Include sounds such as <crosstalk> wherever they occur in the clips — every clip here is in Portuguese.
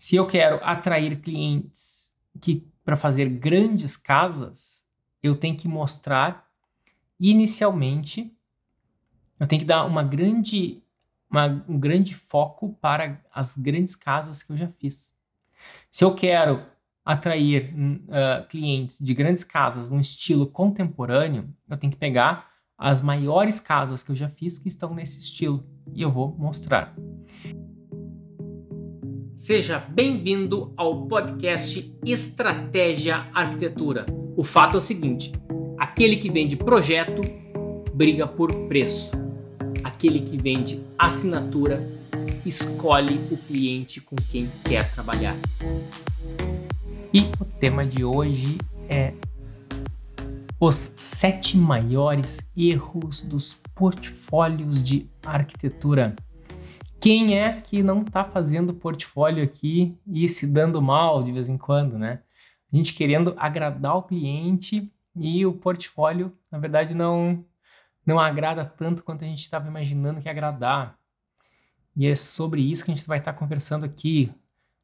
Se eu quero atrair clientes que para fazer grandes casas, eu tenho que mostrar inicialmente, eu tenho que dar uma grande, uma, um grande foco para as grandes casas que eu já fiz. Se eu quero atrair uh, clientes de grandes casas no estilo contemporâneo, eu tenho que pegar as maiores casas que eu já fiz que estão nesse estilo e eu vou mostrar. Seja bem-vindo ao podcast Estratégia Arquitetura. O fato é o seguinte: aquele que vende projeto briga por preço. Aquele que vende assinatura escolhe o cliente com quem quer trabalhar. E o tema de hoje é os sete maiores erros dos portfólios de arquitetura. Quem é que não está fazendo portfólio aqui e se dando mal de vez em quando, né? A gente querendo agradar o cliente e o portfólio, na verdade, não, não agrada tanto quanto a gente estava imaginando que agradar. E é sobre isso que a gente vai estar tá conversando aqui,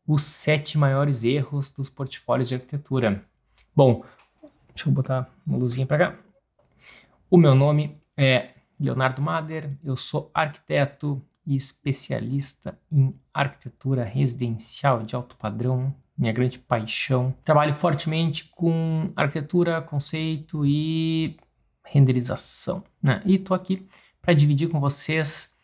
os sete maiores erros dos portfólios de arquitetura. Bom, deixa eu botar uma luzinha para cá. O meu nome é Leonardo Mader, eu sou arquiteto, e especialista em arquitetura residencial de alto padrão, minha grande paixão. Trabalho fortemente com arquitetura, conceito e renderização. Né? E estou aqui para dividir com vocês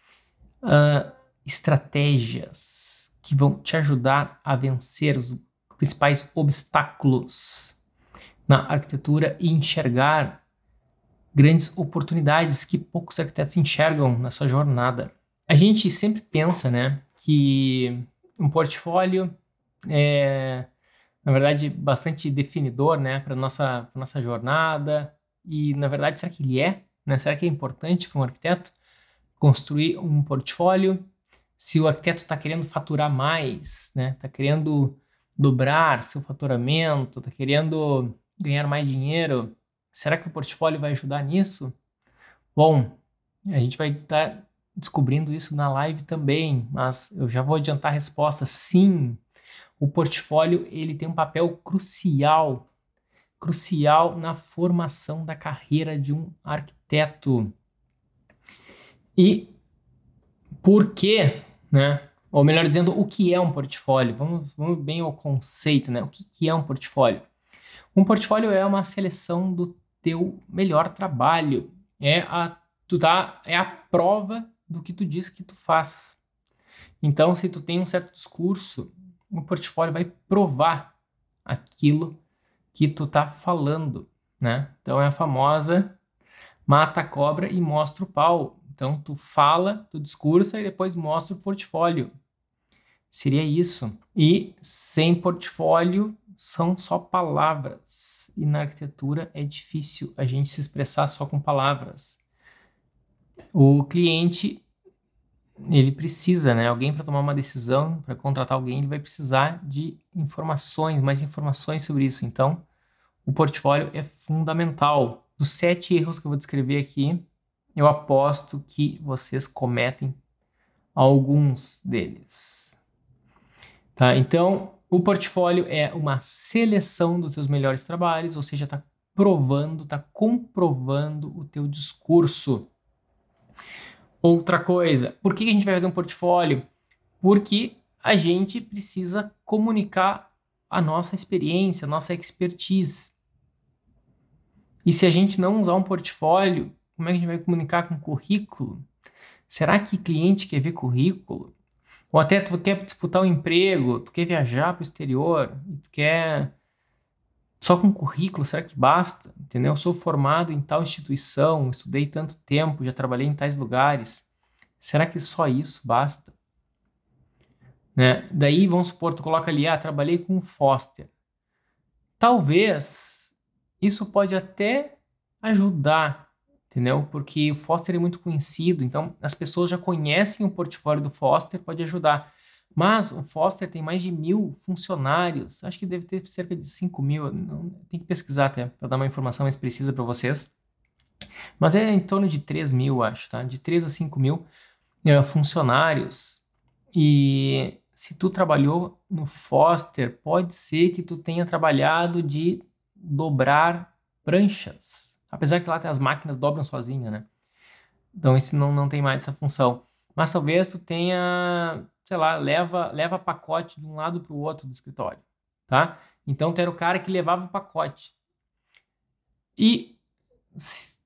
uh, estratégias que vão te ajudar a vencer os principais obstáculos na arquitetura e enxergar grandes oportunidades que poucos arquitetos enxergam na sua jornada. A gente sempre pensa, né, que um portfólio é, na verdade, bastante definidor, né, para nossa pra nossa jornada. E, na verdade, será que ele é? Né? Será que é importante para um arquiteto construir um portfólio? Se o arquiteto está querendo faturar mais, né, está querendo dobrar seu faturamento, está querendo ganhar mais dinheiro, será que o portfólio vai ajudar nisso? Bom, a gente vai estar tá descobrindo isso na live também, mas eu já vou adiantar a resposta. Sim, o portfólio ele tem um papel crucial, crucial na formação da carreira de um arquiteto. E por quê, né? Ou melhor dizendo, o que é um portfólio? Vamos, vamos bem ao conceito, né? O que, que é um portfólio? Um portfólio é uma seleção do teu melhor trabalho. É a, tu tá, é a prova do que tu diz que tu faz. Então, se tu tem um certo discurso, o portfólio vai provar aquilo que tu tá falando, né? Então é a famosa mata a cobra e mostra o pau. Então tu fala, tu discursa e depois mostra o portfólio. Seria isso. E sem portfólio são só palavras. E na arquitetura é difícil a gente se expressar só com palavras. O cliente ele precisa, né? Alguém para tomar uma decisão, para contratar alguém, ele vai precisar de informações, mais informações sobre isso. Então, o portfólio é fundamental. Dos sete erros que eu vou descrever aqui, eu aposto que vocês cometem alguns deles. Tá? Então, o portfólio é uma seleção dos teus melhores trabalhos, ou seja, está provando, está comprovando o teu discurso. Outra coisa, por que a gente vai fazer um portfólio? Porque a gente precisa comunicar a nossa experiência, a nossa expertise. E se a gente não usar um portfólio, como é que a gente vai comunicar com currículo? Será que cliente quer ver currículo? Ou até tu quer disputar um emprego, tu quer viajar para o exterior, tu quer só com currículo, será que basta? Entendeu? Eu sou formado em tal instituição, estudei tanto tempo, já trabalhei em tais lugares. Será que só isso basta? Né? Daí, vamos supor, tu coloca ali, ah, trabalhei com Foster. Talvez isso pode até ajudar, entendeu? Porque o Foster é muito conhecido, então as pessoas já conhecem o portfólio do Foster, pode ajudar. Mas o Foster tem mais de mil funcionários, acho que deve ter cerca de 5 mil, não, tem que pesquisar até para dar uma informação mais precisa para vocês. Mas é em torno de 3 mil, acho, tá? De 3 a 5 mil uh, funcionários. E se tu trabalhou no Foster, pode ser que tu tenha trabalhado de dobrar pranchas. Apesar que lá as máquinas dobram sozinha, né? Então esse não, não tem mais essa função. Mas talvez tu tenha, sei lá, leva, leva pacote de um lado para o outro do escritório, tá? Então era o cara que levava o pacote. E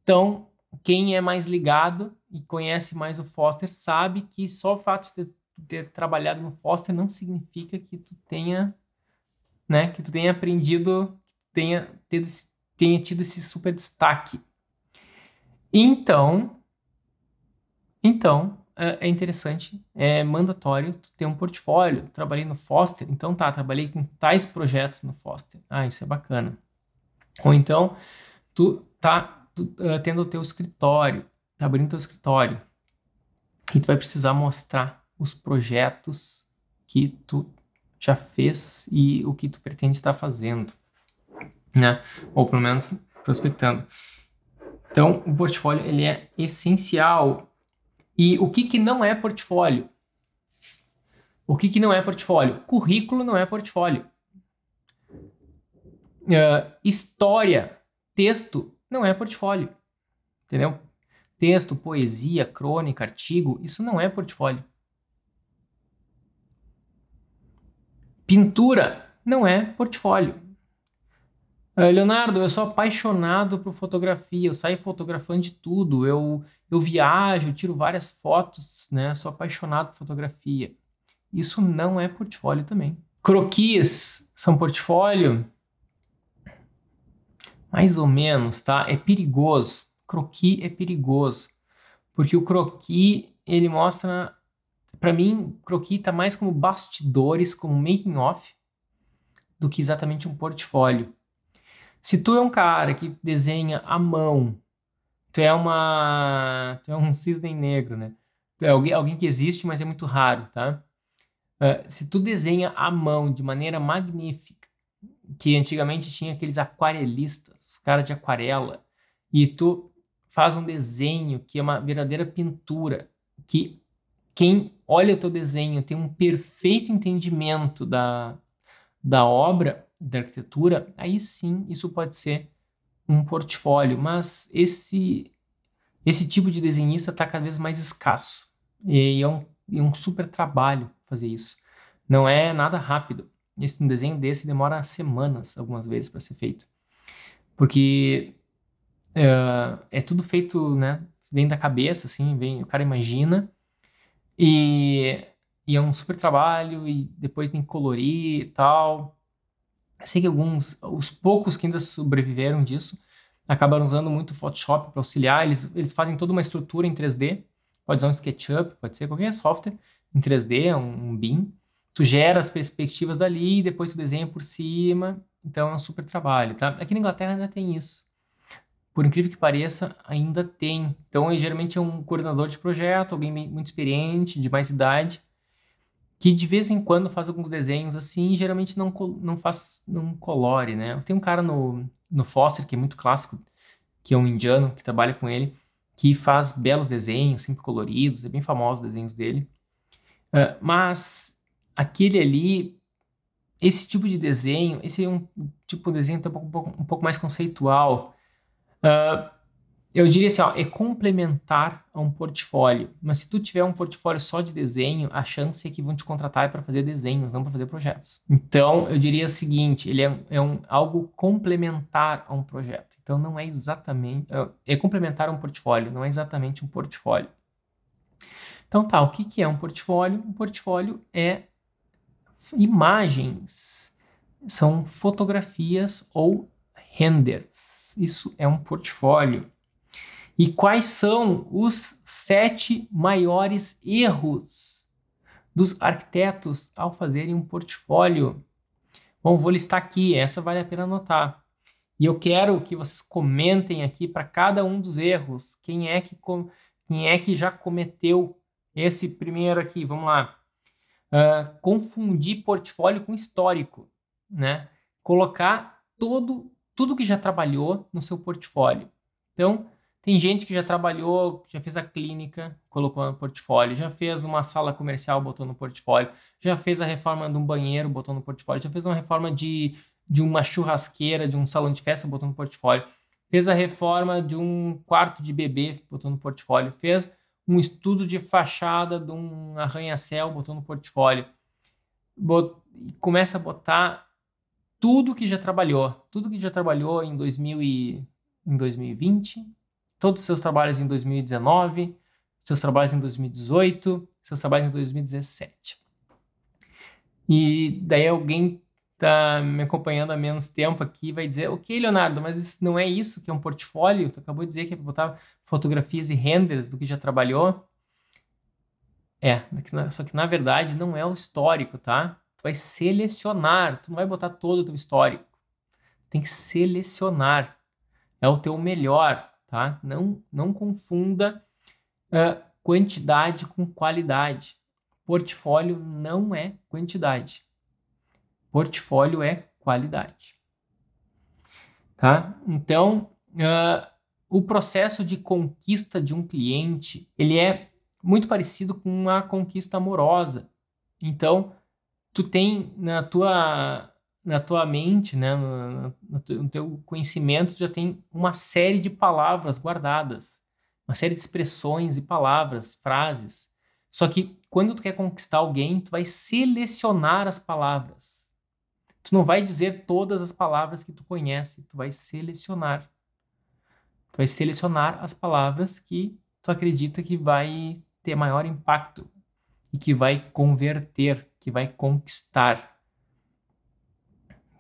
então quem é mais ligado e conhece mais o Foster sabe que só o fato de ter trabalhado no Foster não significa que tu tenha, né, que tu tenha aprendido, tenha, tido, tenha tido esse super destaque. Então, então é, é interessante, é mandatório tu ter um portfólio. Trabalhei no Foster, então tá, trabalhei com tais projetos no Foster. Ah, isso é bacana. Ou então, tu tá tu, uh, tendo o teu escritório, tá abrindo teu escritório, e tu vai precisar mostrar os projetos que tu já fez e o que tu pretende estar fazendo, né? Ou pelo menos prospectando. Então, o portfólio ele é essencial e o que, que não é portfólio? O que, que não é portfólio? Currículo não é portfólio. Uh, história, texto, não é portfólio. Entendeu? Texto, poesia, crônica, artigo, isso não é portfólio. Pintura não é portfólio. Uh, Leonardo, eu sou apaixonado por fotografia, eu saio fotografando de tudo, eu, eu viajo, tiro várias fotos, né? Sou apaixonado por fotografia. Isso não é portfólio também. Croquis são portfólio? Mais ou menos, tá? É perigoso. Croquis é perigoso. Porque o croquis, ele mostra... Para mim, croquis tá mais como bastidores, como making off, do que exatamente um portfólio. Se tu é um cara que desenha à mão, tu é uma, tu é um cisne negro, né? Tu é alguém, alguém que existe, mas é muito raro, tá? Uh, se tu desenha à mão de maneira magnífica, que antigamente tinha aqueles aquarelistas, os caras de aquarela, e tu faz um desenho que é uma verdadeira pintura, que quem olha o teu desenho tem um perfeito entendimento da, da obra, da arquitetura, aí sim isso pode ser um portfólio, mas esse esse tipo de desenhista está cada vez mais escasso e é um, é um super trabalho fazer isso. Não é nada rápido. Esse um desenho desse demora semanas, algumas vezes, para ser feito, porque é, é tudo feito, né? Vem da cabeça, assim, vem, o cara imagina e, e é um super trabalho e depois tem que colorir e tal. Eu sei que alguns, os poucos que ainda sobreviveram disso, acabaram usando muito Photoshop para auxiliar. Eles, eles fazem toda uma estrutura em 3D. Pode usar um SketchUp, pode ser qualquer software em 3D, um, um BIM. Tu gera as perspectivas dali, depois tu desenha por cima. Então é um super trabalho, tá? Aqui na Inglaterra ainda tem isso. Por incrível que pareça, ainda tem. Então, geralmente é um coordenador de projeto, alguém muito experiente, de mais idade, que de vez em quando faz alguns desenhos assim, e geralmente não, não faz, não colore, né? Tem um cara no, no Foster, que é muito clássico, que é um indiano, que trabalha com ele, que faz belos desenhos, sempre coloridos, é bem famoso os desenhos dele. Uh, mas aquele ali, esse tipo de desenho, esse é um tipo de desenho um pouco, um pouco mais conceitual. Uh, eu diria assim, ó, é complementar a um portfólio. Mas se tu tiver um portfólio só de desenho, a chance é que vão te contratar é para fazer desenhos, não para fazer projetos. Então, eu diria o seguinte, ele é, é um, algo complementar a um projeto. Então, não é exatamente... É, é complementar a um portfólio, não é exatamente um portfólio. Então, tá, o que, que é um portfólio? Um portfólio é imagens, são fotografias ou renders. Isso é um portfólio. E quais são os sete maiores erros dos arquitetos ao fazerem um portfólio? Bom, vou listar aqui, essa vale a pena anotar. E eu quero que vocês comentem aqui para cada um dos erros, quem é que quem é que já cometeu esse primeiro aqui, vamos lá. Uh, confundir portfólio com histórico, né? Colocar todo, tudo que já trabalhou no seu portfólio. Então, Tem gente que já trabalhou, já fez a clínica, colocou no portfólio, já fez uma sala comercial, botou no portfólio, já fez a reforma de um banheiro, botou no portfólio, já fez uma reforma de, de uma churrasqueira, de um salão de festa, botou no portfólio, fez a reforma de um quarto de bebê, botou no portfólio, fez um estudo de fachada de um arranha-céu, botou no portfólio. Bot... Começa a botar tudo que já trabalhou, tudo que já trabalhou em, 2000 e... em 2020, todos os seus trabalhos em 2019, seus trabalhos em 2018, seus trabalhos em 2017. E daí alguém tá me acompanhando há menos tempo aqui vai dizer, ok, Leonardo, mas não é isso que é um portfólio? Tu acabou de dizer que é botar fotografias e renders do que já trabalhou. É, só que na verdade não é o histórico, tá? Tu vai selecionar, tu não vai botar todo o teu histórico. Tem que selecionar. É o teu melhor tá? Não, não confunda uh, quantidade com qualidade. Portfólio não é quantidade. Portfólio é qualidade. Tá? Então, uh, o processo de conquista de um cliente, ele é muito parecido com uma conquista amorosa. Então, tu tem na tua na tua mente, né, no, no, teu conhecimento, já tem uma série de palavras guardadas, uma série de expressões e palavras, frases. Só que quando tu quer conquistar alguém, tu vai selecionar as palavras. Tu não vai dizer todas as palavras que tu conhece, tu vai selecionar. Tu vai selecionar as palavras que tu acredita que vai ter maior impacto e que vai converter, que vai conquistar.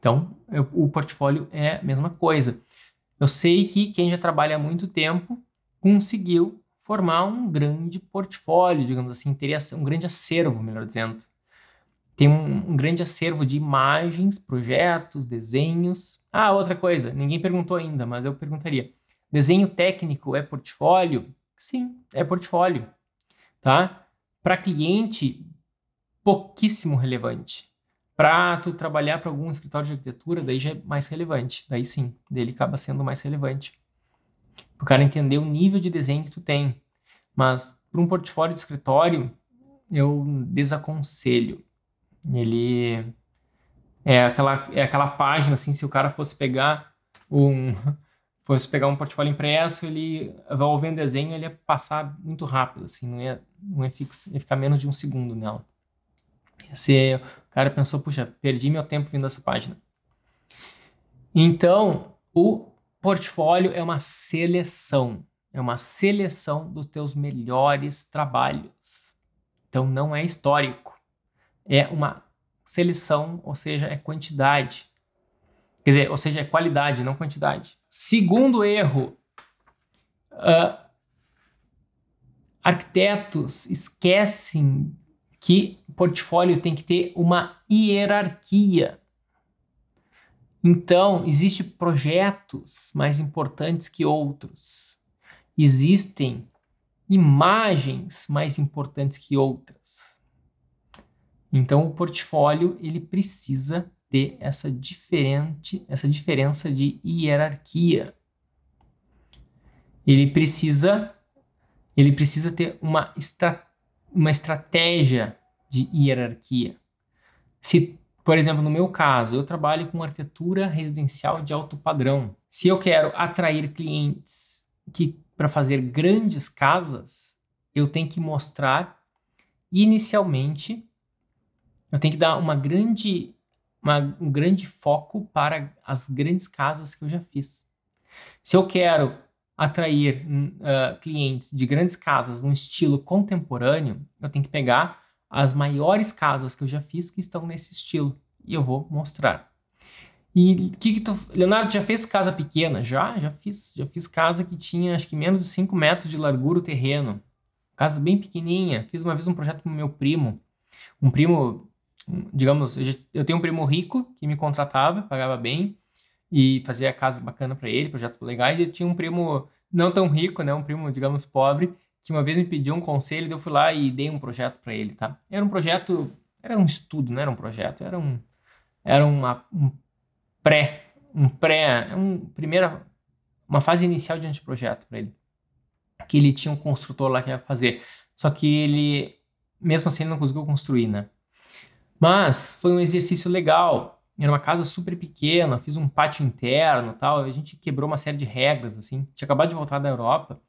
Então, eu, o portfólio é a mesma coisa. Eu sei que quem já trabalha há muito tempo conseguiu formar um grande portfólio, digamos assim, teria um grande acervo, melhor dizendo. Tem um, um grande acervo de imagens, projetos, desenhos. Ah, outra coisa, ninguém perguntou ainda, mas eu perguntaria. Desenho técnico é portfólio? Sim, é portfólio, tá? Para cliente, pouquíssimo relevante. Para tu trabalhar para algum escritório de arquitetura, daí já é mais relevante. Daí sim, dele acaba sendo mais relevante. Para o cara entender o nível de desenho que tu tem. Mas para um portfólio de escritório, eu desaconselho. Ele é aquela, é aquela página, assim, se o cara fosse pegar um <laughs> fosse pegar um portfólio impresso, ele ao ver um desenho, ele ia passar muito rápido, assim, não ia, não ia, fix, ia ficar menos de um segundo nela. Se o cara pensou, puxa, perdi meu tempo vindo essa página. Então, o portfólio é uma seleção, é uma seleção dos teus melhores trabalhos. Então, não é histórico, é uma seleção, ou seja, é quantidade. Quer dizer, ou seja, é qualidade, não quantidade. Segundo erro, uh, arquitetos esquecem que portfólio tem que ter uma hierarquia. Então, existem projetos mais importantes que outros. Existem imagens mais importantes que outras. Então, o portfólio ele precisa ter essa diferente, essa diferença de hierarquia. Ele precisa ele precisa ter uma estratégia uma estratégia de hierarquia. Se, por exemplo, no meu caso, eu trabalho com arquitetura residencial de alto padrão. Se eu quero atrair clientes que para fazer grandes casas, eu tenho que mostrar inicialmente, eu tenho que dar uma grande, uma, um grande foco para as grandes casas que eu já fiz. Se eu quero atrair uh, clientes de grandes casas num estilo contemporâneo, eu tenho que pegar as maiores casas que eu já fiz que estão nesse estilo e eu vou mostrar. E que, que tu, Leonardo já fez casa pequena? Já, já fiz, já fiz casa que tinha acho que menos de 5 metros de largura o terreno. Casa bem pequenininha. Fiz uma vez um projeto com meu primo. Um primo, digamos, eu, já, eu tenho um primo rico que me contratava, pagava bem e fazia casa bacana para ele, projetos legais. E eu tinha um primo não tão rico, né, um primo, digamos, pobre, que uma vez me pediu um conselho, eu fui lá e dei um projeto para ele, tá? Era um projeto, era um estudo, não era um projeto, era um era uma, um pré, um pré, um primeira uma fase inicial de anteprojeto para ele. que ele tinha um construtor lá que ia fazer. Só que ele, mesmo assim, ele não conseguiu construir, né? Mas foi um exercício legal. Era uma casa super pequena, fiz um pátio interno tal. A gente quebrou uma série de regras, assim. Tinha acabado de voltar da Europa,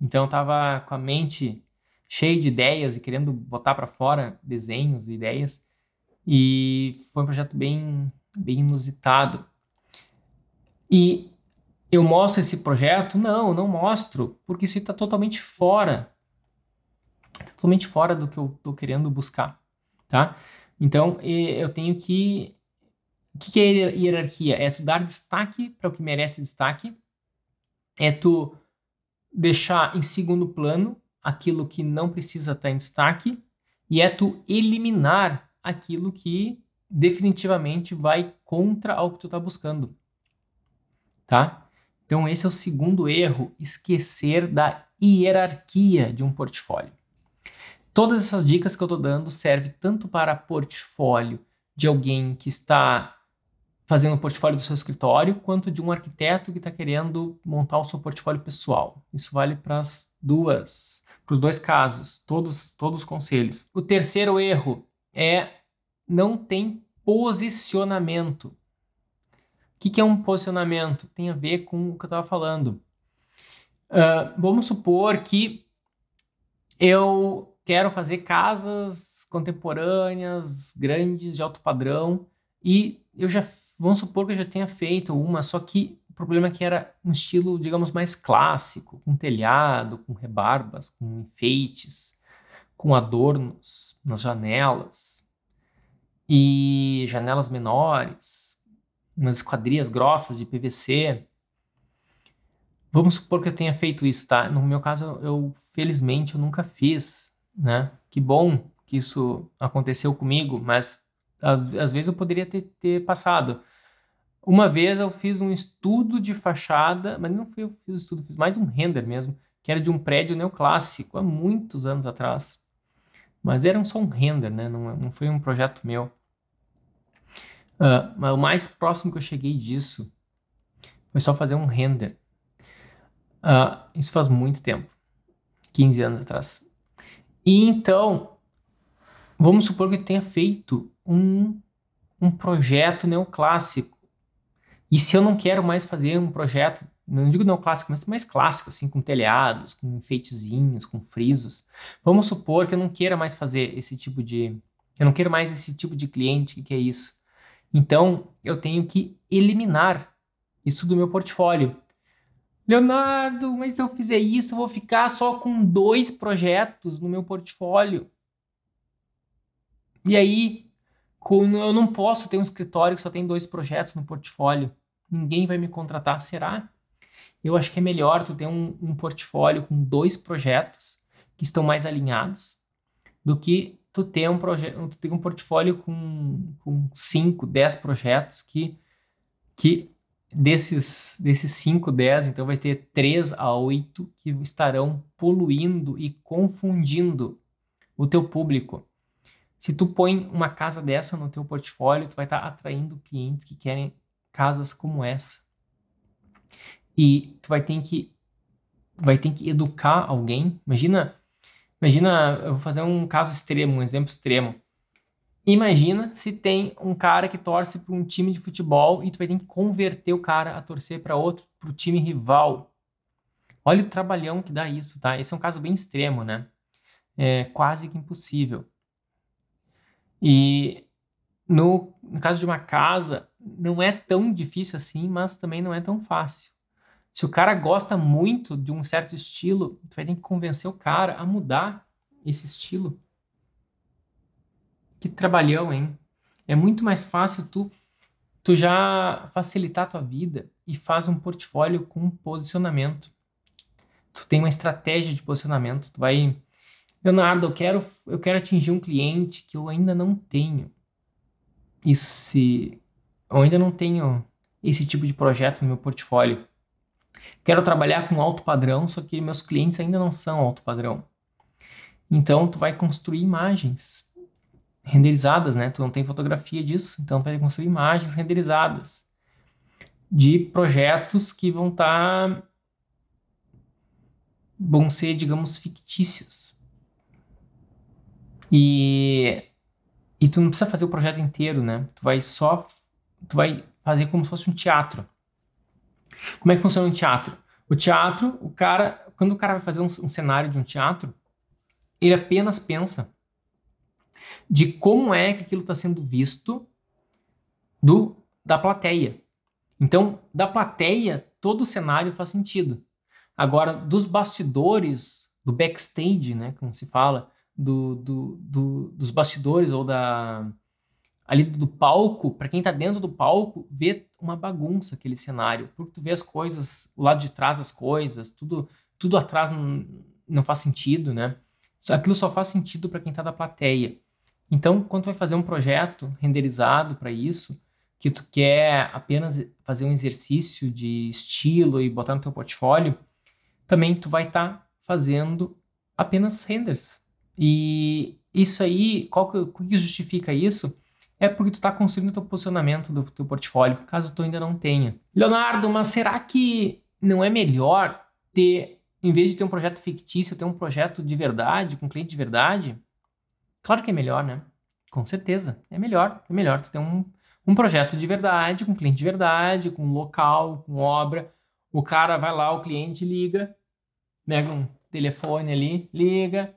então eu tava com a mente cheia de ideias e querendo botar para fora desenhos e ideias. E foi um projeto bem, bem inusitado. E eu mostro esse projeto? Não, não mostro, porque isso está totalmente fora. Totalmente fora do que eu estou querendo buscar, tá? Então, eu tenho que... O que é hierarquia? É tu dar destaque para o que merece destaque, é tu deixar em segundo plano aquilo que não precisa estar em destaque e é tu eliminar aquilo que definitivamente vai contra o que tu está buscando, tá? Então esse é o segundo erro, esquecer da hierarquia de um portfólio. Todas essas dicas que eu estou dando servem tanto para portfólio de alguém que está fazendo o portfólio do seu escritório, quanto de um arquiteto que está querendo montar o seu portfólio pessoal. Isso vale para as duas, para os dois casos, todos, todos os conselhos. O terceiro erro é não tem posicionamento. O que, que é um posicionamento? Tem a ver com o que eu estava falando. Uh, vamos supor que eu quero fazer casas contemporâneas, grandes, de alto padrão, e eu já, vamos supor que eu já tenha feito uma, só que o problema é que era um estilo, digamos, mais clássico, com telhado, com rebarbas, com enfeites, com adornos nas janelas, e janelas menores, umas esquadrias grossas de PVC. Vamos supor que eu tenha feito isso, tá? No meu caso, eu felizmente eu nunca fiz né? Que bom que isso aconteceu comigo, mas às vezes eu poderia ter, ter passado. Uma vez eu fiz um estudo de fachada, mas não foi eu que fiz o estudo, fiz mais um render mesmo, que era de um prédio neoclássico, há muitos anos atrás. Mas era só um render, né? Não, não foi um projeto meu. Uh, mas o mais próximo que eu cheguei disso foi só fazer um render. Uh, isso faz muito tempo 15 anos atrás. E então, vamos supor que eu tenha feito um, um projeto neoclássico. E se eu não quero mais fazer um projeto, não digo neoclássico, mas mais clássico, assim, com telhados, com enfeitezinhos, com frisos. Vamos supor que eu não queira mais fazer esse tipo de. Eu não quero mais esse tipo de cliente que é isso. Então, eu tenho que eliminar isso do meu portfólio. Leonardo, mas se eu fizer isso, eu vou ficar só com dois projetos no meu portfólio. E aí, eu não posso ter um escritório que só tem dois projetos no portfólio. Ninguém vai me contratar, será? Eu acho que é melhor tu ter um, um portfólio com dois projetos que estão mais alinhados do que tu ter um projeto, tu ter um portfólio com, com cinco, dez projetos que, que desses, desses 5, 10, então vai ter 3 a 8 que estarão poluindo e confundindo o teu público. Se tu põe uma casa dessa no teu portfólio, tu vai estar tá atraindo clientes que querem casas como essa. E tu vai ter que vai ter que educar alguém. Imagina, imagina, eu vou fazer um caso extremo, um exemplo extremo. Imagina se tem um cara que torce para um time de futebol e tu vai ter que converter o cara a torcer para outro, para o time rival. Olha o trabalhão que dá isso, tá? Esse é um caso bem extremo, né? É quase que impossível. E no, no caso de uma casa, não é tão difícil assim, mas também não é tão fácil. Se o cara gosta muito de um certo estilo, tu vai ter que convencer o cara a mudar esse estilo. Que trabalhão, hein? É muito mais fácil tu, tu já facilitar a tua vida e faz um portfólio com posicionamento. Tu tem uma estratégia de posicionamento. Tu vai, Leonardo, eu quero, eu quero atingir um cliente que eu ainda não tenho. E se eu ainda não tenho esse tipo de projeto no meu portfólio. Quero trabalhar com alto padrão, só que meus clientes ainda não são alto padrão. Então, tu vai construir imagens renderizadas, né? Tu não tem fotografia disso, então vai construir imagens renderizadas de projetos que vão estar tá vão ser, digamos, fictícios. E, e tu não precisa fazer o projeto inteiro, né? Tu vai só, tu vai fazer como se fosse um teatro. Como é que funciona um teatro? O teatro, o cara, quando o cara vai fazer um, um cenário de um teatro, ele apenas pensa de como é que aquilo está sendo visto do da plateia. Então, da plateia, todo o cenário faz sentido. Agora, dos bastidores, do backstage, né, como se fala, do, do, do dos bastidores ou da ali do palco, para quem está dentro do palco, vê uma bagunça aquele cenário, porque tu vê as coisas, o lado de trás das coisas, tudo tudo atrás não, não faz sentido, né? Aquilo só faz sentido para quem está da plateia. Então, quando tu vai fazer um projeto renderizado para isso, que tu quer apenas fazer um exercício de estilo e botar no teu portfólio, também tu vai estar tá fazendo apenas renders. E isso aí, qual que, o que justifica isso? É porque tu está construindo o teu posicionamento do teu portfólio, caso tu ainda não tenha. Leonardo, mas será que não é melhor ter, em vez de ter um projeto fictício, ter um projeto de verdade, com cliente de verdade? Claro que é melhor, né? Com certeza. É melhor. É melhor tu ter um, um projeto de verdade, com cliente de verdade, com local, com obra. O cara vai lá, o cliente liga, pega um telefone ali, liga.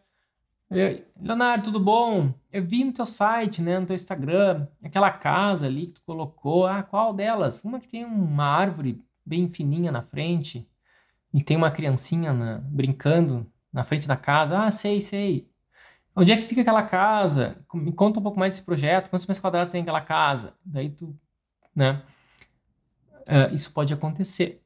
Leonardo, tudo bom? Eu vi no teu site, né, no teu Instagram, aquela casa ali que tu colocou. Ah, qual delas? Uma que tem uma árvore bem fininha na frente e tem uma criancinha na, brincando na frente da casa. Ah, sei, sei. Onde é que fica aquela casa? Me conta um pouco mais desse projeto. Quantos metros quadrados tem aquela casa? Daí tu, né? Uh, isso pode acontecer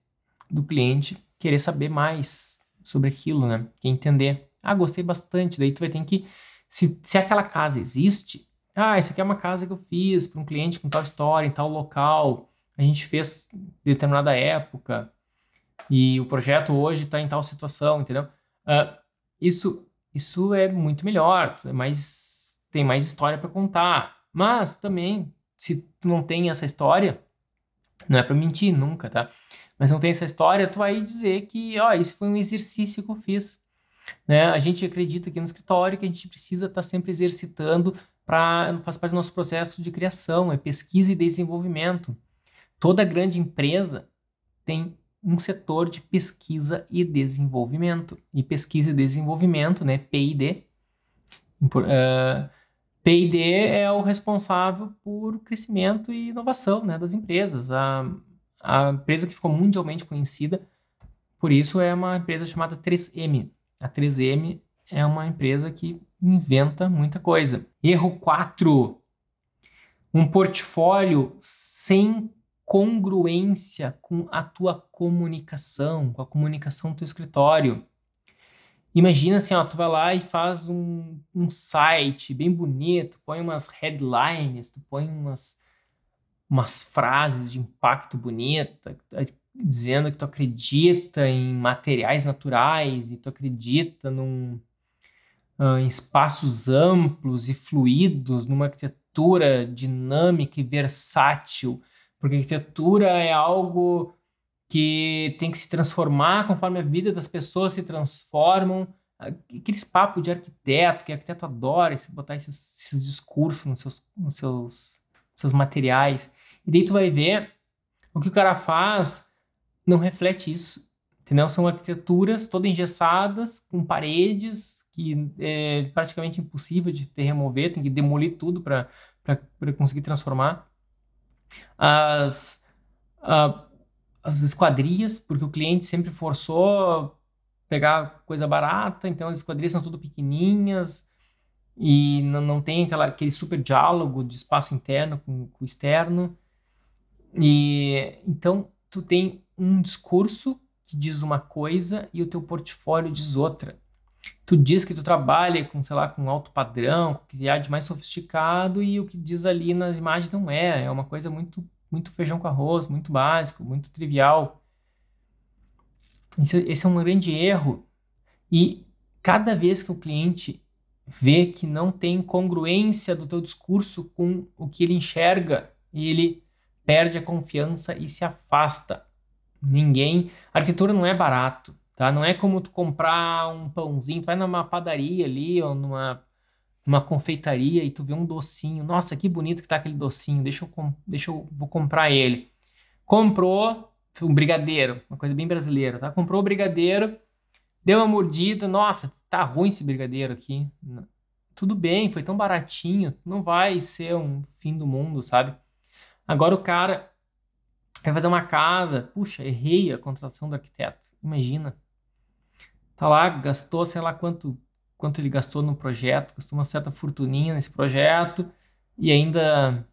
do cliente querer saber mais sobre aquilo, né? Quer entender. Ah, gostei bastante. Daí tu vai ter que, se, se aquela casa existe, ah, essa aqui é uma casa que eu fiz para um cliente com tal história, em tal local, a gente fez determinada época e o projeto hoje está em tal situação, entendeu? Uh, isso isso é muito melhor, é mais, tem mais história para contar. Mas também, se tu não tem essa história, não é para mentir nunca, tá? Mas não tem essa história, tu vai dizer que, ó, isso foi um exercício que eu fiz. Né? A gente acredita aqui no escritório que a gente precisa estar tá sempre exercitando para faz parte do nosso processo de criação, é pesquisa e desenvolvimento. Toda grande empresa tem um setor de pesquisa e desenvolvimento. E pesquisa e desenvolvimento, né, P&D, uh, P&D é o responsável por crescimento e inovação né, das empresas. A, a empresa que ficou mundialmente conhecida por isso é uma empresa chamada 3M. A 3M é uma empresa que inventa muita coisa. Erro 4. Um portfólio sem congruência com a tua comunicação, com a comunicação do teu escritório. Imagina assim, ó, tu vai lá e faz um, um site bem bonito, põe umas headlines, tu põe umas, umas frases de impacto bonita, dizendo que tu acredita em materiais naturais e tu acredita num, uh, em espaços amplos e fluidos, numa arquitetura dinâmica e versátil, porque arquitetura é algo que tem que se transformar conforme a vida das pessoas se transformam. Aqueles papos de arquiteto, que arquiteto adora esse, botar esses, esses discursos nos seus, nos seus, seus materiais. E daí tu vai ver o que o cara faz não reflete isso. Entendeu? São arquiteturas todas engessadas, com paredes que é praticamente impossível de ter remover, tem que demolir tudo para conseguir transformar as, uh, as esquadrias, porque o cliente sempre forçou pegar coisa barata, então as esquadrias são tudo pequenininhas e não, não tem aquela, aquele super diálogo de espaço interno com, com o externo. E então tu tem um discurso que diz uma coisa e o teu portfólio diz outra tu diz que tu trabalha com, sei lá, com alto padrão, com que há de mais sofisticado e o que diz ali nas imagens não é, é uma coisa muito muito feijão com arroz, muito básico, muito trivial. Esse é um grande erro. E cada vez que o cliente vê que não tem congruência do teu discurso com o que ele enxerga, ele perde a confiança e se afasta. Ninguém, arquitetura não é barato tá? Não é como tu comprar um pãozinho, tu vai numa padaria ali ou numa, numa confeitaria e tu vê um docinho. Nossa, que bonito que tá aquele docinho. Deixa eu, deixa eu vou comprar ele. Comprou um brigadeiro, uma coisa bem brasileira, tá? Comprou o brigadeiro, deu uma mordida, nossa, tá ruim esse brigadeiro aqui. Tudo bem, foi tão baratinho, não vai ser um fim do mundo, sabe? Agora o cara vai fazer uma casa, puxa, errei a contratação do arquiteto. Imagina. Tá lá, gastou, sei lá quanto, quanto ele gastou no projeto, gastou uma certa fortuninha nesse projeto e ainda,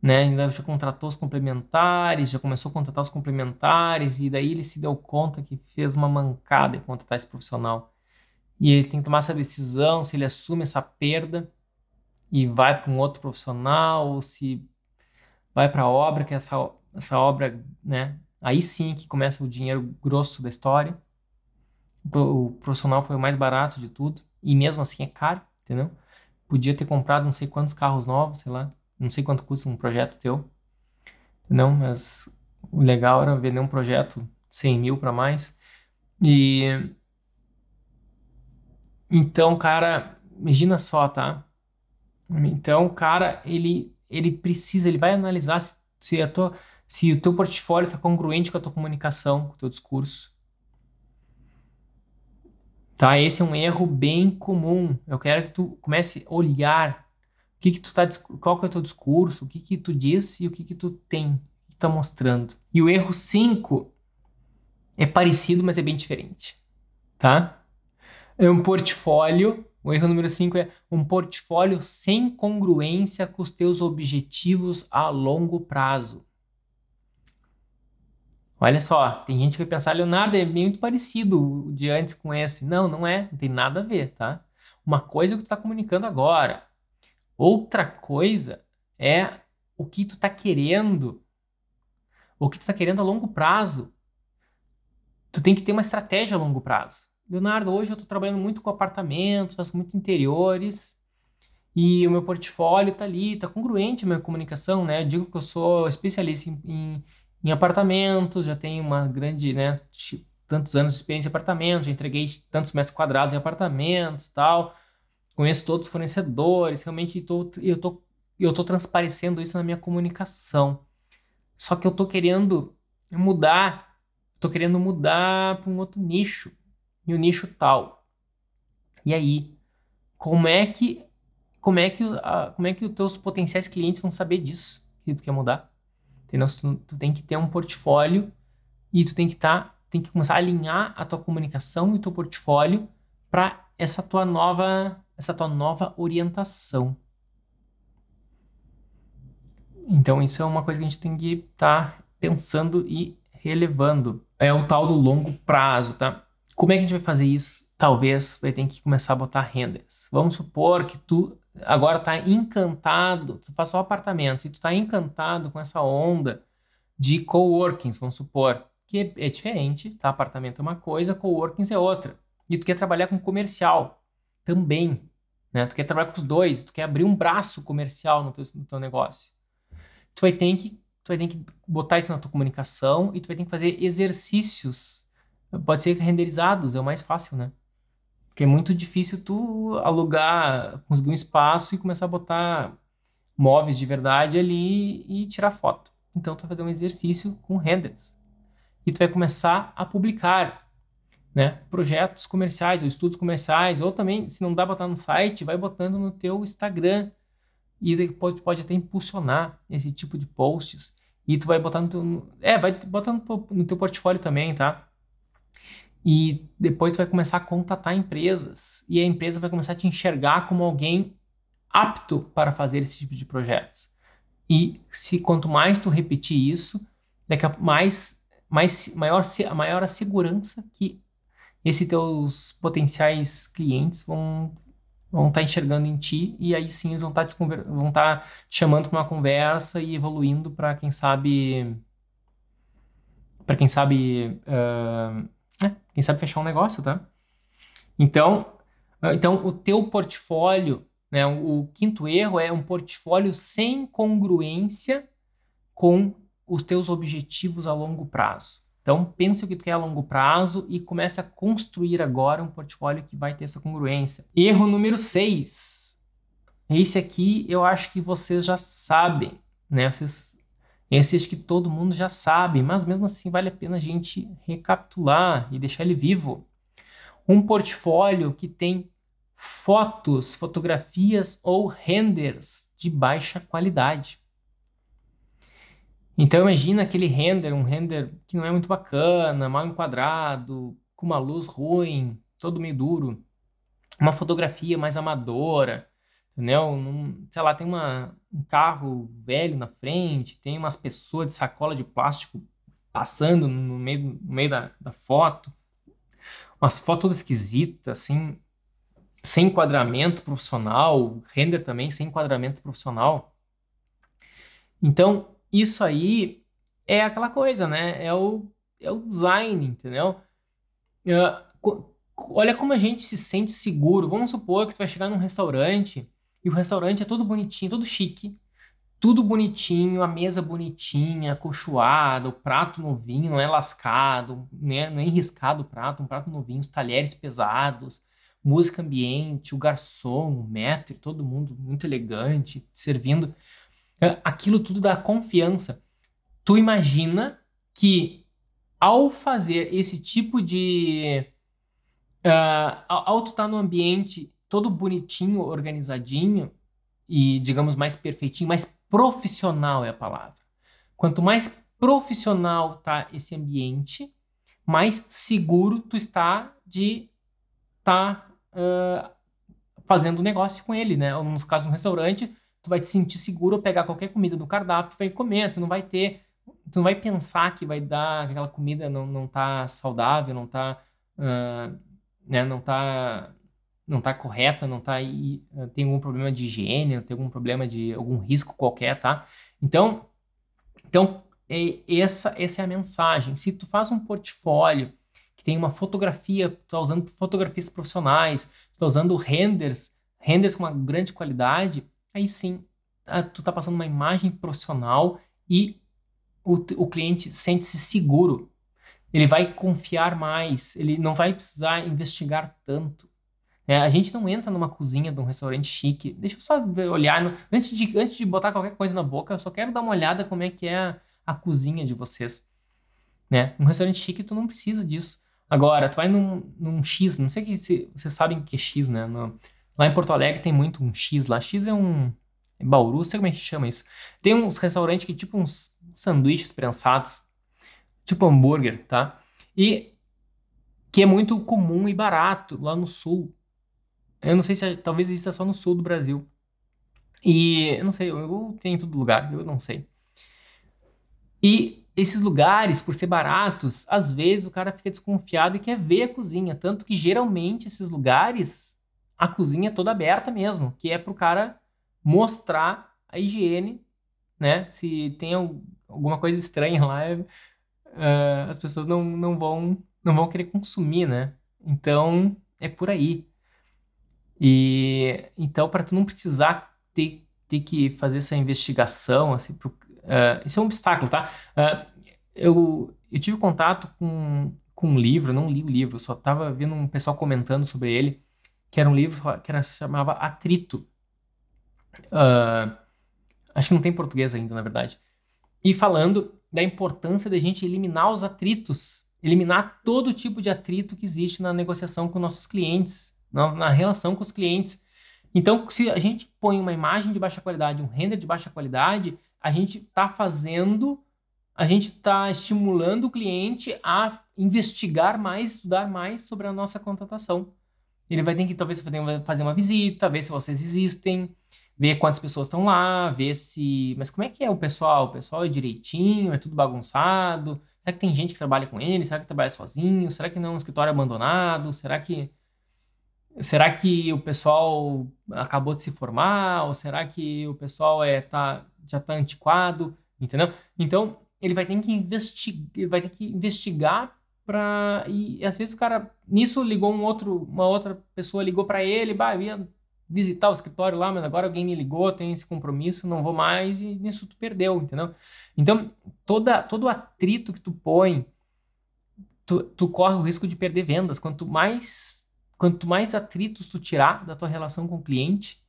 né, ainda já contratou os complementares, já começou a contratar os complementares e daí ele se deu conta que fez uma mancada em contratar esse profissional. E ele tem que tomar essa decisão se ele assume essa perda e vai para um outro profissional ou se vai para a obra, que é essa, essa obra, né, aí sim que começa o dinheiro grosso da história o profissional foi o mais barato de tudo. E mesmo assim é caro, entendeu? Podia ter comprado não sei quantos carros novos, sei lá. Não sei quanto custa um projeto teu. Não, mas o legal era vender um projeto de 100 mil para mais. E. Então, cara, imagina só, tá? Então, o cara, ele, ele precisa, ele vai analisar se, se, tua, se o teu portfólio está congruente com a tua comunicação, com o teu discurso. Tá? Esse é um erro bem comum. Eu quero que tu comece a olhar o que que tu tá, qual que é o teu discurso, o que que tu diz e o que que tu tem, que tá mostrando. E o erro 5 é parecido, mas é bem diferente, tá? É um portfólio, o erro número 5 é um portfólio sem congruência com os teus objetivos a longo prazo. Olha só, tem gente que vai pensar, Leonardo, é muito parecido o de antes com esse. Não, não é, não tem nada a ver, tá? Uma coisa é o que tu está comunicando agora. Outra coisa é o que tu está querendo. O que tu está querendo a longo prazo. Tu tem que ter uma estratégia a longo prazo. Leonardo, hoje eu estou trabalhando muito com apartamentos, faço muito interiores e o meu portfólio está ali, está congruente a minha comunicação, né? Eu digo que eu sou especialista em, em em apartamentos, já tenho uma grande, né, tantos anos de experiência em apartamentos, já entreguei tantos metros quadrados em apartamentos, tal. Conheço todos os fornecedores, realmente tô, eu tô eu tô transparecendo isso na minha comunicação. Só que eu tô querendo mudar, tô querendo mudar para um outro nicho, e o nicho tal. E aí, como é que como é que como é que os teus potenciais clientes vão saber disso que tu quer mudar? Tu, tu tem que ter um portfólio e tu tem que tá, tem que começar a alinhar a tua comunicação e o teu portfólio para essa tua nova, essa tua nova orientação. Então isso é uma coisa que a gente tem que estar tá pensando e relevando. É o tal do longo prazo, tá? Como é que a gente vai fazer isso? Talvez vai ter que começar a botar renders. Vamos supor que tu agora está encantado, tu faz só apartamentos, e tu está encantado com essa onda de coworkings, vamos supor, que é diferente, tá? Apartamento é uma coisa, coworkings é outra. E tu quer trabalhar com comercial também, né? Tu quer trabalhar com os dois, tu quer abrir um braço comercial no teu, no teu negócio. Tu vai ter que tu vai ter que botar isso na tua comunicação e tu vai ter que fazer exercícios. Pode ser renderizados, é o mais fácil, né? Porque é muito difícil tu alugar, conseguir um espaço e começar a botar móveis de verdade ali e tirar foto. Então tu vai fazer um exercício com renders. E tu vai começar a publicar né, projetos comerciais ou estudos comerciais, ou também, se não dá botar no site, vai botando no teu Instagram. E depois tu pode até impulsionar esse tipo de posts. E tu vai botar no teu. É, vai botar no teu portfólio também, tá? E depois tu vai começar a contatar empresas. E a empresa vai começar a te enxergar como alguém apto para fazer esse tipo de projetos. E se quanto mais tu repetir isso, daqui a mais, mais maior, maior a segurança que esses teus potenciais clientes vão vão estar tá enxergando em ti e aí sim eles vão estar tá te, vão tá te chamando para uma conversa e evoluindo para quem sabe para quem sabe uh, né? Quem sabe fechar um negócio, tá? Então, então o teu portfólio, né? O, o quinto erro é um portfólio sem congruência com os teus objetivos a longo prazo. Então, pense o que tu quer a longo prazo e comece a construir agora um portfólio que vai ter essa congruência. Erro número 6. Esse aqui eu acho que vocês já sabem, né? Vocês, esse acho que todo mundo já sabe, mas mesmo assim vale a pena a gente recapitular e deixar ele vivo. Um portfólio que tem fotos, fotografias ou renders de baixa qualidade. Então imagina aquele render, um render que não é muito bacana, mal enquadrado, com uma luz ruim, todo meio duro, uma fotografia mais amadora, entendeu? Num, sei lá, tem uma, um carro velho na frente, tem umas pessoas de sacola de plástico passando no meio, no meio da, da foto, umas fotos todas esquisitas, assim, sem enquadramento profissional, render também sem enquadramento profissional. Então, isso aí é aquela coisa, né? É o, é o design, entendeu? Uh, olha como a gente se sente seguro. Vamos supor que tu vai chegar num restaurante e o restaurante é todo bonitinho, todo chique, tudo bonitinho, a mesa bonitinha, acolchoada, o prato novinho, não é lascado, né? não é enriscado o prato, um prato novinho, os talheres pesados, música ambiente, o garçom, o maître, todo mundo muito elegante, servindo. É, aquilo tudo dá confiança. Tu imagina que ao fazer esse tipo de. Uh, ao estar tá no ambiente todo bonitinho, organizadinho e, digamos, mais perfeitinho, mais profissional é a palavra. Quanto mais profissional tá esse ambiente, mais seguro tu está de estar tá, uh, fazendo negócio com ele, né? Ou, no caso, um restaurante, tu vai te sentir seguro pegar qualquer comida do cardápio vai comer, tu não vai ter, tu não vai pensar que vai dar, que aquela comida não, não tá saudável, não tá, uh, né, não tá, não tá correta, não tá, aí, tem algum problema de higiene, tem algum problema de, algum risco qualquer, tá? Então, então é, essa, essa é a mensagem. Se tu faz um portfólio que tem uma fotografia, tu tá usando fotografias profissionais, tu tá usando renders, renders com uma grande qualidade, aí sim ah, tu está passando uma imagem profissional e o, o cliente sente-se seguro. Ele vai confiar mais, ele não vai precisar investigar tanto. É, a gente não entra numa cozinha de um restaurante chique. Deixa eu só olhar. No, antes, de, antes de botar qualquer coisa na boca, eu só quero dar uma olhada como é que é a, a cozinha de vocês. Né? Um restaurante chique, tu não precisa disso. Agora, tu vai num, num X, não sei que se, vocês sabem o que é X, né? No, Lá em Porto Alegre tem muito um X lá. X é um. É Bauru, sei como é que chama isso. Tem uns restaurantes que tipo uns sanduíches prensados, tipo hambúrguer, tá? E que é muito comum e barato lá no sul. Eu não sei se é, talvez isso é só no sul do Brasil. E eu não sei, eu tenho em todo lugar, eu não sei. E esses lugares, por ser baratos, às vezes o cara fica desconfiado e quer ver a cozinha. Tanto que geralmente esses lugares a cozinha toda aberta mesmo, que é para o cara mostrar a higiene, né? Se tem alguma coisa estranha lá, uh, as pessoas não, não, vão, não vão querer consumir, né? Então, é por aí. E então, para tu não precisar ter, ter que fazer essa investigação, assim, uh, isso é um obstáculo, tá? Uh, eu, eu tive contato com, com um livro, não li o livro, só estava vendo um pessoal comentando sobre ele, que era um livro que era, se chamava Atrito. Uh, acho que não tem português ainda, na verdade. E falando da importância da gente eliminar os atritos, eliminar todo tipo de atrito que existe na negociação com nossos clientes, na, na relação com os clientes. Então, se a gente põe uma imagem de baixa qualidade, um render de baixa qualidade, a gente está fazendo, a gente está estimulando o cliente a investigar mais, estudar mais sobre a nossa contratação. Ele vai ter que talvez fazer uma visita, ver se vocês existem, ver quantas pessoas estão lá, ver se. Mas como é que é o pessoal? O pessoal é direitinho, é tudo bagunçado? Será que tem gente que trabalha com ele? Será que trabalha sozinho? Será que não é um escritório abandonado? Será que. Será que o pessoal acabou de se formar? Ou será que o pessoal é, tá, já está antiquado? Entendeu? Então, ele vai ter que investigar, vai ter que investigar pra. E às vezes o cara. Nisso ligou um outro, uma outra pessoa ligou para ele, bah, ia visitar o escritório lá, mas agora alguém me ligou, tem esse compromisso, não vou mais, e nisso tu perdeu, entendeu? Então, toda, todo atrito que tu põe tu, tu corre o risco de perder vendas. Quanto mais, quanto mais atritos tu tirar da tua relação com o cliente,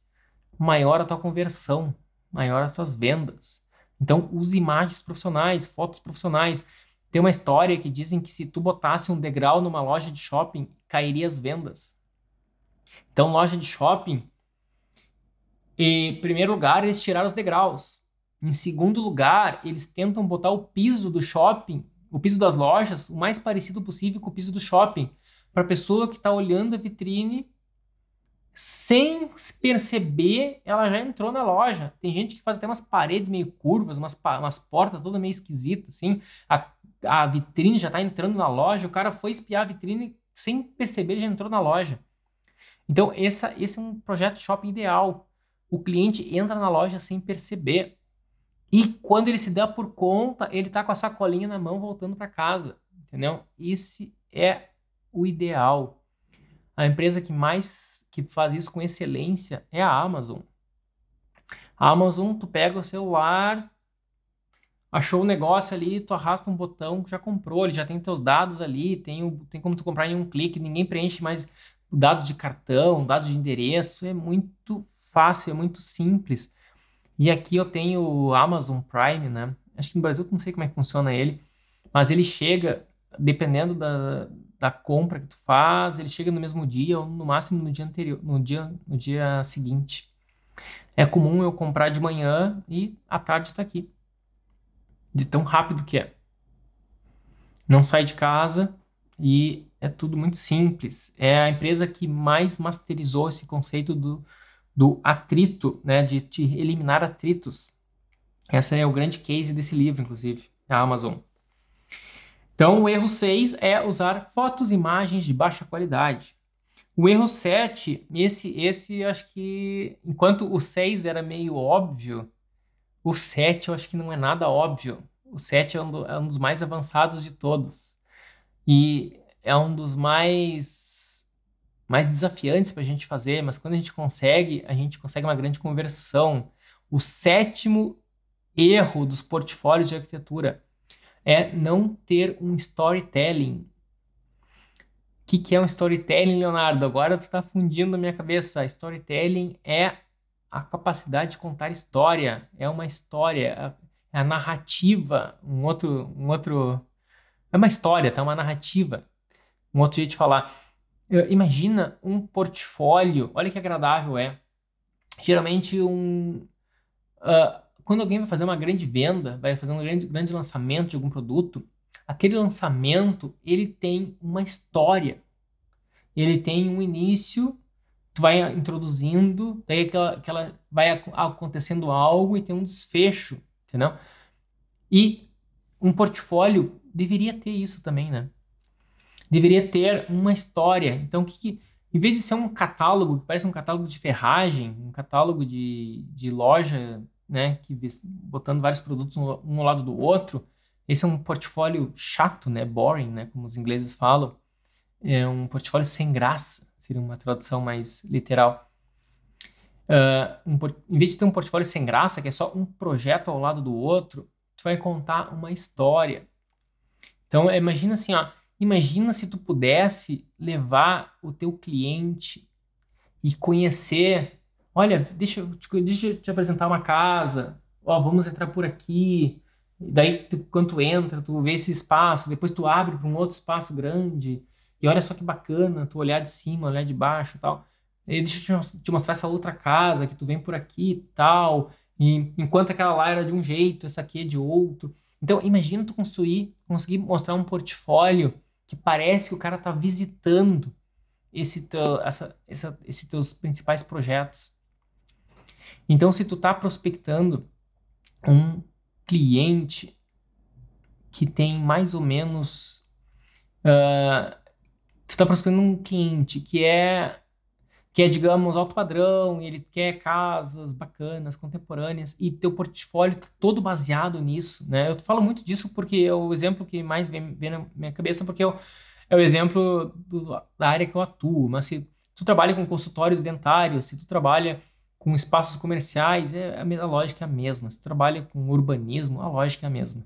maior a tua conversão, maior as tuas vendas. Então, use imagens profissionais, fotos profissionais. Tem uma história que dizem que se tu botasse um degrau numa loja de shopping, cairia as vendas. Então, loja de shopping, em primeiro lugar, eles tiraram os degraus. Em segundo lugar, eles tentam botar o piso do shopping, o piso das lojas, o mais parecido possível com o piso do shopping, para a pessoa que está olhando a vitrine sem perceber, ela já entrou na loja. Tem gente que faz até umas paredes meio curvas, umas, umas portas toda meio esquisitas, assim. A, a vitrine já está entrando na loja, o cara foi espiar a vitrine sem perceber, já entrou na loja. Então, essa, esse é um projeto shopping ideal. O cliente entra na loja sem perceber. E quando ele se dá por conta, ele está com a sacolinha na mão voltando para casa. Entendeu? Esse é o ideal. A empresa que mais que faz isso com excelência é a Amazon. A Amazon, tu pega o celular, achou o negócio ali, tu arrasta um botão, já comprou, ele já tem teus dados ali, tem, o, tem como tu comprar em um clique, ninguém preenche mais dados de cartão, dados de endereço, é muito fácil, é muito simples. E aqui eu tenho o Amazon Prime, né? Acho que no Brasil não sei como é que funciona ele, mas ele chega, dependendo da, da compra que tu faz, ele chega no mesmo dia ou no máximo no dia anterior, no dia, no dia seguinte. É comum eu comprar de manhã e à tarde está aqui. De tão rápido que é. Não sai de casa e é tudo muito simples. É a empresa que mais masterizou esse conceito do, do atrito, né, de, de eliminar atritos. Essa é o grande case desse livro, inclusive, a Amazon. Então, o erro 6 é usar fotos e imagens de baixa qualidade. O erro 7, esse, esse acho que, enquanto o 6 era meio óbvio, o 7 eu acho que não é nada óbvio. O 7 é um, do, é um dos mais avançados de todos. E é um dos mais, mais desafiantes para a gente fazer, mas quando a gente consegue, a gente consegue uma grande conversão. O sétimo erro dos portfólios de arquitetura é não ter um storytelling. O que, que é um storytelling, Leonardo? Agora tu está fundindo na minha cabeça. Storytelling é a capacidade de contar história, é uma história, é a narrativa, um outro, um outro, é uma história, tá? Uma narrativa, um outro jeito de falar. Imagina um portfólio, olha que agradável é. Geralmente um, uh, quando alguém vai fazer uma grande venda, vai fazer um grande, grande lançamento de algum produto, aquele lançamento ele tem uma história, ele tem um início, tu vai introduzindo, daí aquela, aquela vai acontecendo algo e tem um desfecho, entendeu? E um portfólio deveria ter isso também, né? Deveria ter uma história. Então, que, que em vez de ser um catálogo, que parece um catálogo de ferragem, um catálogo de, de loja né, que botando vários produtos um ao lado do outro, esse é um portfólio chato, né, boring, né, como os ingleses falam, é um portfólio sem graça, seria uma tradução mais literal. Uh, um, em vez de ter um portfólio sem graça, que é só um projeto ao lado do outro, tu vai contar uma história. Então, imagina assim, ó, imagina se tu pudesse levar o teu cliente e conhecer olha, deixa, eu te, deixa eu te apresentar uma casa, ó, vamos entrar por aqui. Daí, tu, quando tu entra, tu vê esse espaço, depois tu abre para um outro espaço grande, e olha só que bacana, tu olhar de cima, olhar de baixo tal. E deixa eu te mostrar essa outra casa, que tu vem por aqui e tal, e enquanto aquela lá era de um jeito, essa aqui é de outro. Então, imagina tu construir, conseguir mostrar um portfólio que parece que o cara tá visitando esse teu, essa, essa, esses teus principais projetos. Então, se tu está prospectando um cliente que tem mais ou menos. Uh, tu está prospectando um cliente que é, que é, digamos, alto padrão, e ele quer casas bacanas, contemporâneas, e teu portfólio tá todo baseado nisso, né? Eu falo muito disso porque é o exemplo que mais vem, vem na minha cabeça, porque eu, é o exemplo do, da área que eu atuo. Mas se tu trabalha com consultórios dentários, se tu trabalha com espaços comerciais, é, a lógica é a mesma. Se trabalha com urbanismo, a lógica é a mesma.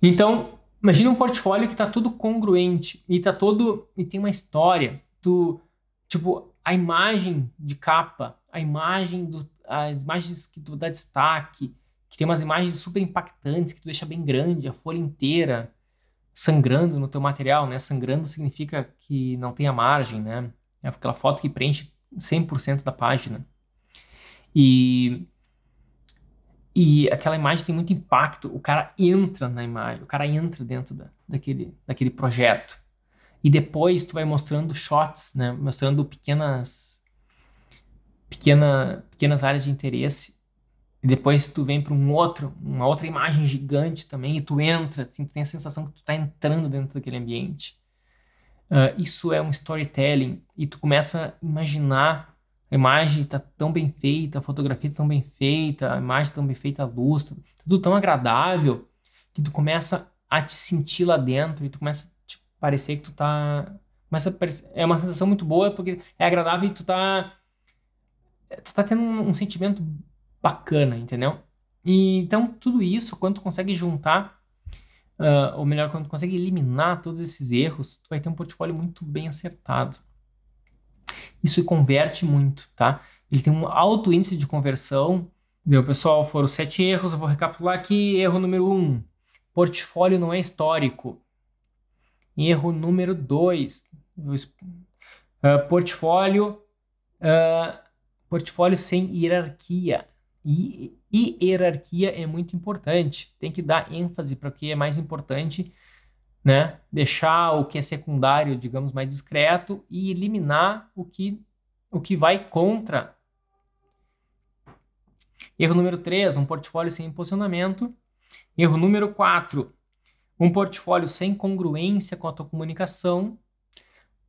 Então, Imagina um portfólio que está tudo congruente e tá todo e tem uma história. Tu, tipo, a imagem de capa, a imagem do, as imagens que tu dá destaque, que tem umas imagens super impactantes que tu deixa bem grande, a folha inteira sangrando no teu material, né? Sangrando significa que não tem a margem, né? É aquela foto que preenche 100% da página. E e aquela imagem tem muito impacto, o cara entra na imagem, o cara entra dentro da, daquele, daquele projeto. E depois tu vai mostrando shots, né? Mostrando pequenas pequena, pequenas áreas de interesse. E depois tu vem para um outro, uma outra imagem gigante também e tu entra, assim, tu tem a sensação que tu está entrando dentro daquele ambiente. Uh, isso é um storytelling e tu começa a imaginar a imagem está tão bem feita, a fotografia tá tão bem feita, a imagem tá tão bem feita, a luz, tá tudo tão agradável que tu começa a te sentir lá dentro e tu começa a te parecer que tu tá começa é uma sensação muito boa porque é agradável e tu tá tu tá tendo um, um sentimento bacana, entendeu? E então tudo isso quando tu consegue juntar uh, ou melhor, quando tu consegue eliminar todos esses erros, tu vai ter um portfólio muito bem acertado isso converte muito, tá? Ele tem um alto índice de conversão. Deu, pessoal, foram sete erros, eu vou recapitular aqui. Erro número um, portfólio não é histórico. Erro número dois, uh, portfólio, uh, portfólio sem hierarquia. E, e hierarquia é muito importante. Tem que dar ênfase para o que é mais importante né? Deixar o que é secundário, digamos, mais discreto e eliminar o que, o que vai contra. Erro número 3, um portfólio sem posicionamento. Erro número 4, um portfólio sem congruência com a tua comunicação.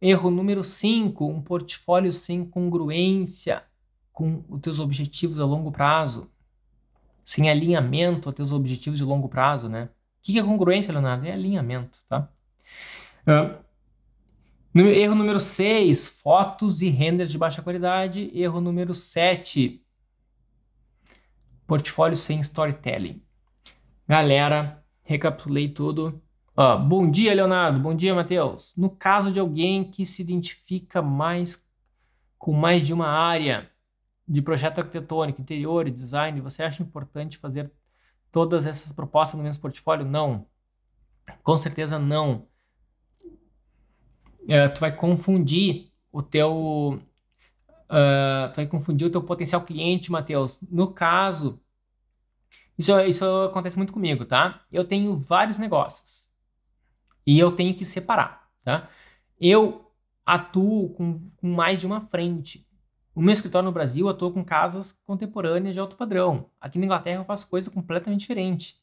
Erro número 5, um portfólio sem congruência com os teus objetivos a longo prazo. Sem alinhamento aos teus objetivos de longo prazo, né? O que é congruência, Leonardo? É alinhamento, tá? Uh, erro número 6, fotos e renders de baixa qualidade. Erro número 7, portfólio sem storytelling. Galera, recapitulei tudo. Uh, bom dia, Leonardo. Bom dia, Matheus. No caso de alguém que se identifica mais com mais de uma área de projeto arquitetônico, interior e design, você acha importante fazer todas essas propostas no mesmo portfólio? Não. Com certeza não. É, tu vai confundir o teu uh, tu vai confundir o teu potencial cliente, Matheus. No caso, isso, isso acontece muito comigo, tá? Eu tenho vários negócios e eu tenho que separar, tá? Eu atuo com, com mais de uma frente. O meu escritório no Brasil atua com casas contemporâneas de alto padrão. Aqui na Inglaterra eu faço coisa completamente diferente.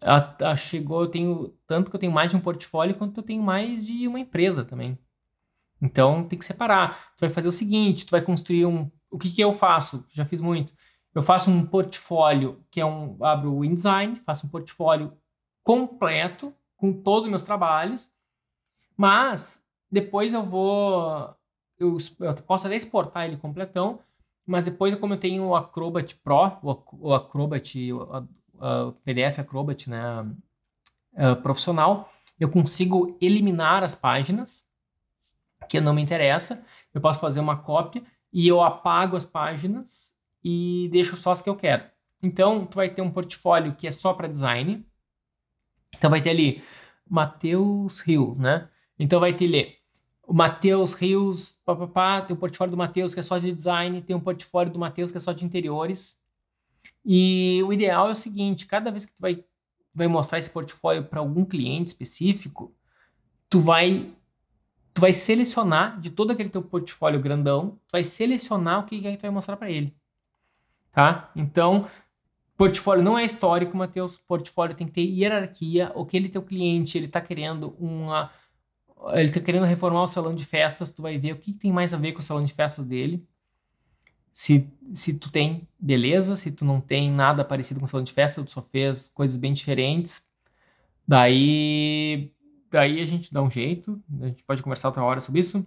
A, a chegou, eu tenho tanto que eu tenho mais de um portfólio quanto eu tenho mais de uma empresa também. Então tem que separar. Tu vai fazer o seguinte, tu vai construir um. O que, que eu faço? Já fiz muito. Eu faço um portfólio que é um. Abro o InDesign, faço um portfólio completo com todos os meus trabalhos, mas depois eu vou eu, eu posso até exportar ele completão, mas depois, como eu tenho o Acrobat Pro, o, Acrobat, o, PDF Acrobat, né, profissional, eu consigo eliminar as páginas que não me interessa. Eu posso fazer uma cópia e eu apago as páginas e deixo só as que eu quero. Então, tu vai ter um portfólio que é só para design. Então, vai ter ali Matheus Rios, né? Então, vai ter ali o Matheus Rios, papapá, tem o portfólio do Matheus que é só de design, tem o portfólio do Matheus que é só de interiores. E o ideal é o seguinte, cada vez que tu vai, vai mostrar esse portfólio para algum cliente específico, tu vai tu vai selecionar de todo aquele teu portfólio grandão, tu vai selecionar o que, que tu vai mostrar para ele. Tá? Então, portfólio não é histórico, Matheus, portfólio tem que ter hierarquia, o que ele teu cliente, ele está querendo uma ele tá querendo reformar o salão de festas, tu vai ver o que tem mais a ver com o salão de festas dele. Se, se tu tem, beleza. Se tu não tem nada parecido com o salão de festa, tu só fez coisas bem diferentes. Daí, daí a gente dá um jeito. A gente pode conversar outra hora sobre isso.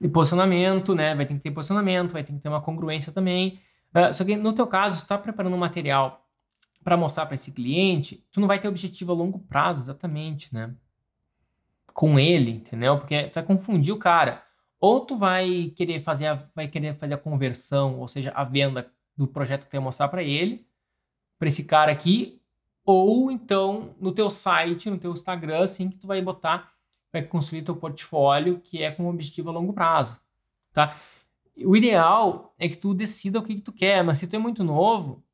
E posicionamento, né? Vai ter que ter posicionamento, vai ter que ter uma congruência também. Uh, só que no teu caso, tu tá preparando um material para mostrar para esse cliente, tu não vai ter objetivo a longo prazo, exatamente, né? Com ele, entendeu? Porque tu vai confundir o cara. Ou tu vai querer fazer a, vai querer fazer a conversão, ou seja, a venda do projeto que tu vai mostrar para ele, para esse cara aqui, ou então no teu site, no teu Instagram, assim que tu vai botar, vai construir teu portfólio que é com objetivo a longo prazo, tá? O ideal é que tu decida o que, que tu quer, mas se tu é muito novo,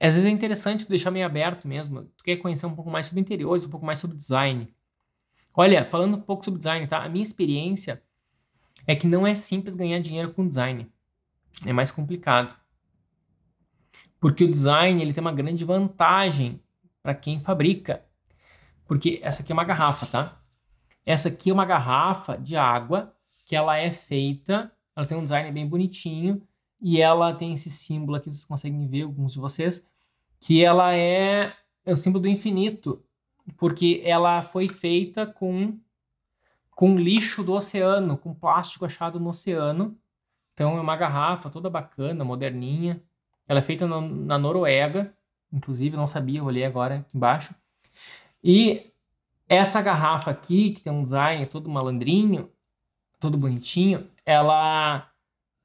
às vezes é interessante tu deixar meio aberto mesmo. Tu quer conhecer um pouco mais sobre interiores, um pouco mais sobre design. Olha, falando um pouco sobre design, tá? A minha experiência é que não é simples ganhar dinheiro com design. É mais complicado. Porque o design ele tem uma grande vantagem para quem fabrica. Porque essa aqui é uma garrafa, tá? Essa aqui é uma garrafa de água que ela é feita, ela tem um design bem bonitinho e ela tem esse símbolo aqui, vocês conseguem ver, alguns de vocês, que ela é, é o símbolo do infinito, porque ela foi feita com, com lixo do oceano, com plástico achado no oceano. Então é uma garrafa toda bacana, moderninha, ela é feita no, na Noruega, inclusive, não sabia, olhei agora aqui embaixo. E essa garrafa aqui, que tem um design todo malandrinho, todo bonitinho, ela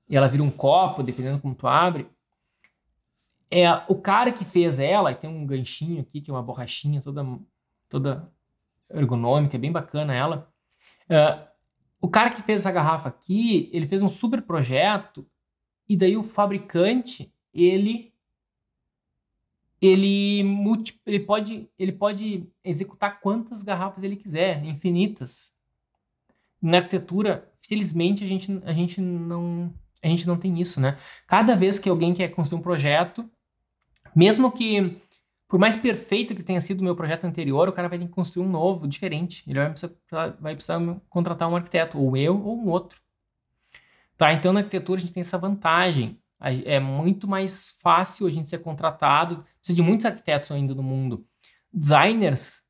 ela vira um copo, dependendo como tu abre. É, o cara que fez ela, tem um ganchinho aqui, que é uma borrachinha toda, toda ergonômica, é bem bacana ela. É, o cara que fez essa garrafa aqui, ele fez um super projeto, e daí o fabricante ele ele, multi, ele, pode, ele pode executar quantas garrafas ele quiser, infinitas. Na arquitetura, felizmente, a gente, a gente, não, a gente não tem isso, né? Cada vez que alguém quer construir um projeto, mesmo que, por mais perfeito que tenha sido o meu projeto anterior, o cara vai ter que construir um novo, diferente. Ele vai precisar, vai precisar contratar um arquiteto, ou eu, ou um outro. Tá? Então, na arquitetura, a gente tem essa vantagem é muito mais fácil a gente ser contratado. Precisa de muitos arquitetos ainda no mundo. Designers,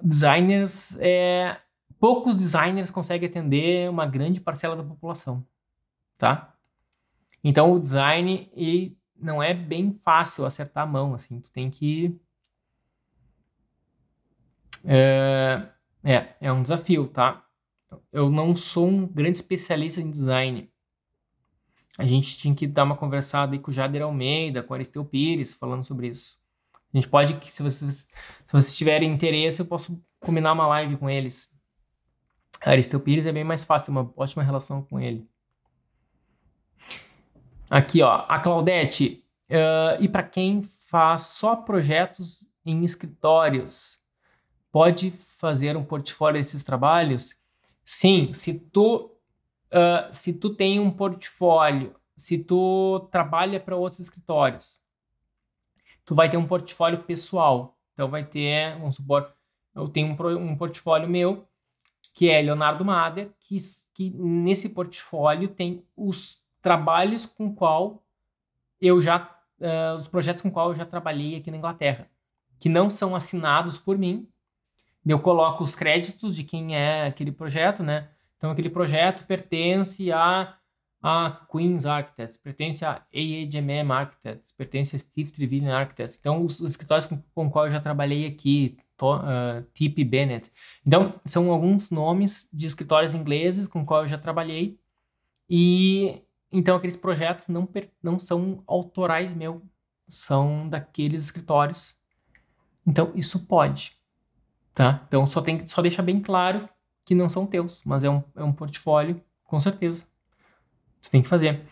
designers, é, poucos designers conseguem atender uma grande parcela da população, tá? Então o design ele não é bem fácil acertar a mão, assim, tu tem que é, é, é um desafio, tá? Eu não sou um grande especialista em design, a gente tinha que dar uma conversada aí com o Jader Almeida, com o Aristeu Pires, falando sobre isso. A gente pode, se vocês, se vocês tiverem interesse, eu posso combinar uma live com eles. Aristeu Pires é bem mais fácil, uma ótima relação com ele. Aqui, ó, a Claudete. Uh, e para quem faz só projetos em escritórios, pode fazer um portfólio desses trabalhos? Sim, se tu uh, se tu tem um portfólio, se tu trabalha para outros escritórios, tu vai ter um portfólio pessoal. Então vai ter, vamos supor, eu tenho um, um portfólio meu, que é Leonardo Mader, que, que nesse portfólio tem os trabalhos com qual eu já, uh, os projetos com qual eu já trabalhei aqui na Inglaterra, que não são assinados por mim. Eu coloco os créditos de quem é aquele projeto, né? Então, aquele projeto pertence a, a Queen's Architects, pertence a AAGMM Architects, pertence a Steve Trevelyan Architects. Então, os, os escritórios com, com qual eu já trabalhei aqui, to, uh, Tip Bennett. Então, são alguns nomes de escritórios ingleses com qual eu já trabalhei. E então aqueles projetos não, não são autorais meu, são daqueles escritórios. Então, isso pode. Tá? Então, só, tem, só deixa bem claro que não são teus, mas é um, é um portfólio, com certeza. Você tem que fazer.